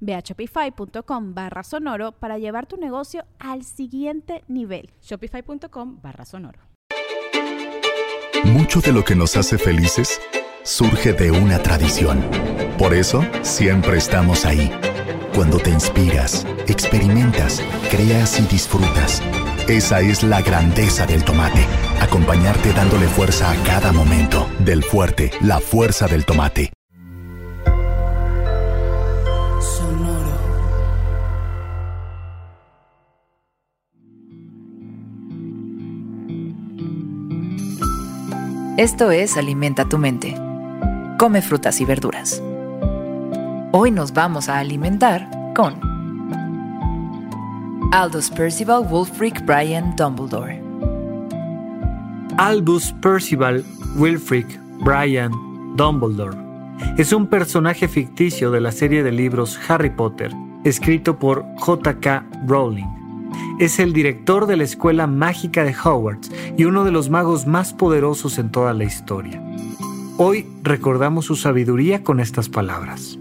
Ve a shopify.com barra sonoro para llevar tu negocio al siguiente nivel. Shopify.com barra sonoro. Mucho de lo que nos hace felices surge de una tradición. Por eso, siempre estamos ahí. Cuando te inspiras, experimentas, creas y disfrutas. Esa es la grandeza del tomate. Acompañarte dándole fuerza a cada momento. Del fuerte, la fuerza del tomate. Esto es Alimenta tu mente. Come frutas y verduras. Hoy nos vamos a alimentar con Aldous Percival Wulfric Brian Dumbledore. Albus Percival Wilfrid Brian Dumbledore es un personaje ficticio de la serie de libros Harry Potter, escrito por J.K. Rowling es el director de la Escuela Mágica de Hogwarts y uno de los magos más poderosos en toda la historia. Hoy recordamos su sabiduría con estas palabras.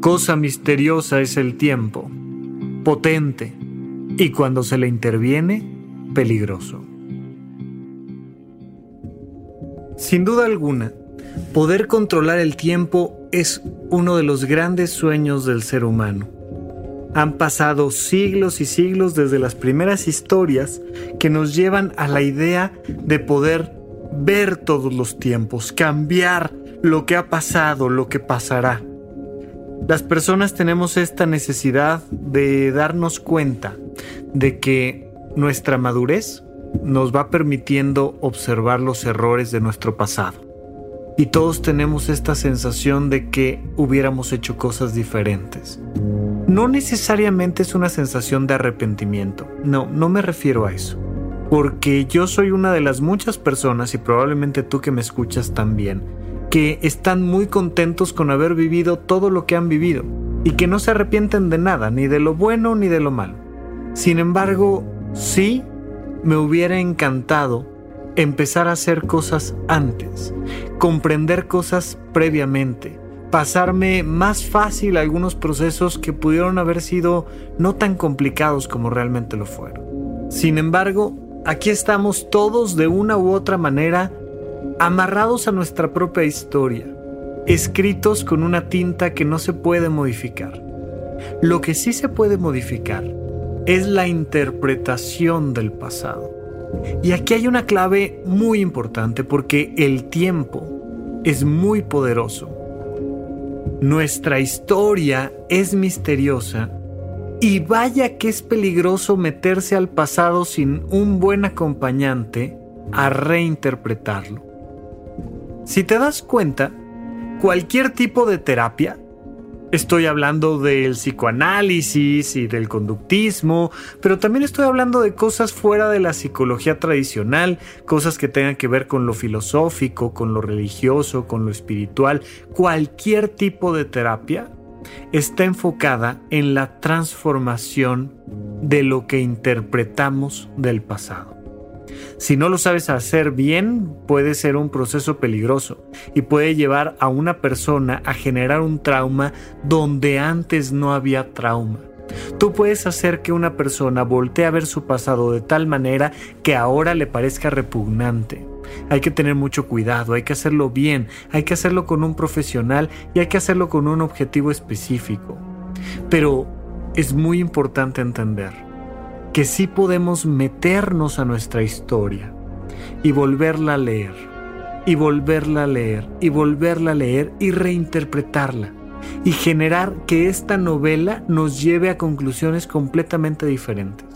Cosa misteriosa es el tiempo, potente, y cuando se le interviene, peligroso. Sin duda alguna, poder controlar el tiempo es uno de los grandes sueños del ser humano han pasado siglos y siglos desde las primeras historias que nos llevan a la idea de poder ver todos los tiempos, cambiar lo que ha pasado, lo que pasará. Las personas tenemos esta necesidad de darnos cuenta de que nuestra madurez nos va permitiendo observar los errores de nuestro pasado. Y todos tenemos esta sensación de que hubiéramos hecho cosas diferentes no necesariamente es una sensación de arrepentimiento. No, no me refiero a eso. Porque yo soy una de las muchas personas, y probablemente tú que me escuchas también, que están muy contentos con haber vivido todo lo que han vivido y que no se arrepienten de nada, ni de lo bueno ni de lo malo. Sin embargo, sí me hubiera encantado empezar a hacer cosas antes, comprender cosas previamente, pasarme más fácil algunos procesos que pudieron haber sido no tan complicados como realmente lo fueron. Sin embargo, aquí estamos todos de una u otra manera amarrados a nuestra propia historia, escritos con una tinta que no se puede modificar. Lo que sí se puede modificar es la interpretación del pasado. Y aquí hay una clave muy importante porque el tiempo es muy poderoso nuestra historia es misteriosa y vaya que es peligroso meterse al pasado sin un buen acompañante a reinterpretarlo. Si te das cuenta, cualquier tipo de terapia Estoy hablando del psicoanálisis y del conductismo, pero también estoy hablando de cosas fuera de la psicología tradicional, cosas que tengan que ver con lo filosófico, con lo religioso, con lo espiritual. Cualquier tipo de terapia está enfocada en la transformación de lo que interpretamos del pasado. Si no lo sabes hacer bien, puede ser un proceso peligroso y puede llevar a una persona a generar un trauma donde antes no había trauma. Tú puedes hacer que una persona voltee a ver su pasado de tal manera que ahora le parezca repugnante. Hay que tener mucho cuidado, hay que hacerlo bien, hay que hacerlo con un profesional y hay que hacerlo con un objetivo específico. Pero es muy importante entender que sí podemos meternos a nuestra historia, y volverla a leer, y volverla a leer, y volverla a leer y reinterpretarla, y generar que esta novela nos lleve a conclusiones completamente diferentes.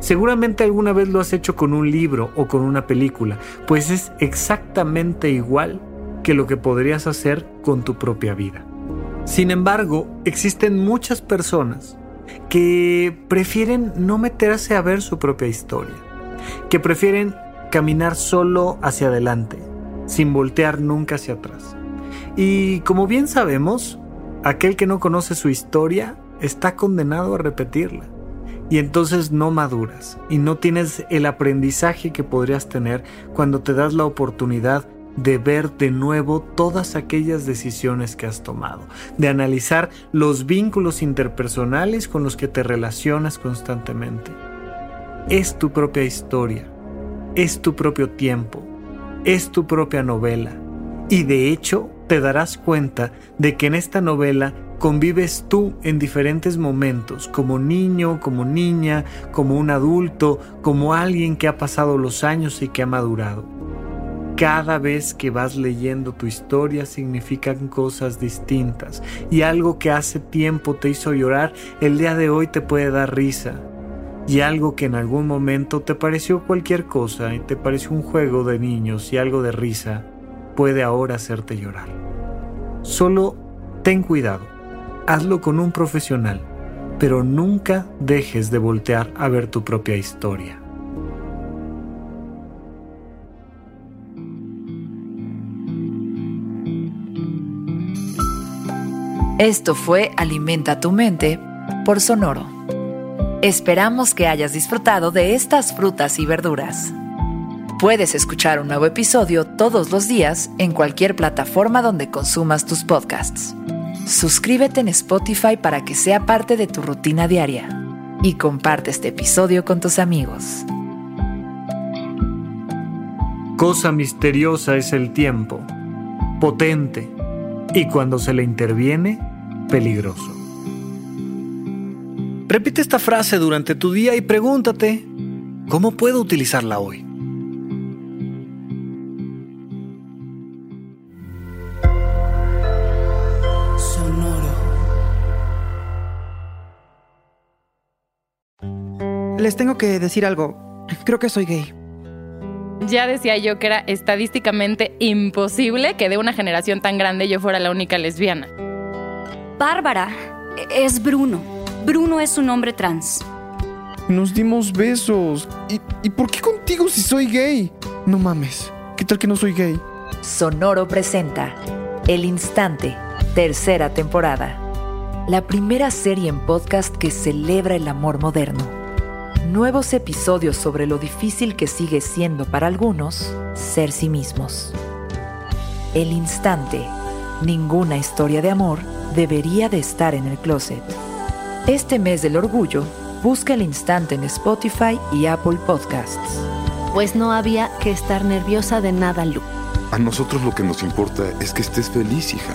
Seguramente alguna vez lo has hecho con un libro o con una película, pues es exactamente igual que lo que podrías hacer con tu propia vida. Sin embargo, existen muchas personas que prefieren no meterse a ver su propia historia, que prefieren caminar solo hacia adelante, sin voltear nunca hacia atrás. Y como bien sabemos, aquel que no conoce su historia está condenado a repetirla. Y entonces no maduras y no tienes el aprendizaje que podrías tener cuando te das la oportunidad de ver de nuevo todas aquellas decisiones que has tomado, de analizar los vínculos interpersonales con los que te relacionas constantemente. Es tu propia historia, es tu propio tiempo, es tu propia novela. Y de hecho te darás cuenta de que en esta novela convives tú en diferentes momentos, como niño, como niña, como un adulto, como alguien que ha pasado los años y que ha madurado. Cada vez que vas leyendo tu historia significan cosas distintas y algo que hace tiempo te hizo llorar, el día de hoy te puede dar risa. Y algo que en algún momento te pareció cualquier cosa y te pareció un juego de niños y algo de risa, puede ahora hacerte llorar. Solo ten cuidado, hazlo con un profesional, pero nunca dejes de voltear a ver tu propia historia. Esto fue Alimenta tu mente por Sonoro. Esperamos que hayas disfrutado de estas frutas y verduras. Puedes escuchar un nuevo episodio todos los días en cualquier plataforma donde consumas tus podcasts. Suscríbete en Spotify para que sea parte de tu rutina diaria y comparte este episodio con tus amigos. Cosa misteriosa es el tiempo, potente, y cuando se le interviene, peligroso. Repite esta frase durante tu día y pregúntate, ¿cómo puedo utilizarla hoy? Sonoro. Les tengo que decir algo. Creo que soy gay. Ya decía yo que era estadísticamente imposible que de una generación tan grande yo fuera la única lesbiana. Bárbara, es Bruno. Bruno es un hombre trans. Nos dimos besos. ¿Y, ¿Y por qué contigo si soy gay? No mames. ¿Qué tal que no soy gay? Sonoro presenta El Instante, tercera temporada. La primera serie en podcast que celebra el amor moderno. Nuevos episodios sobre lo difícil que sigue siendo para algunos ser sí mismos. El Instante, ninguna historia de amor debería de estar en el closet. Este mes del orgullo, busca el instante en Spotify y Apple Podcasts. Pues no había que estar nerviosa de nada, Lu. A nosotros lo que nos importa es que estés feliz, hija.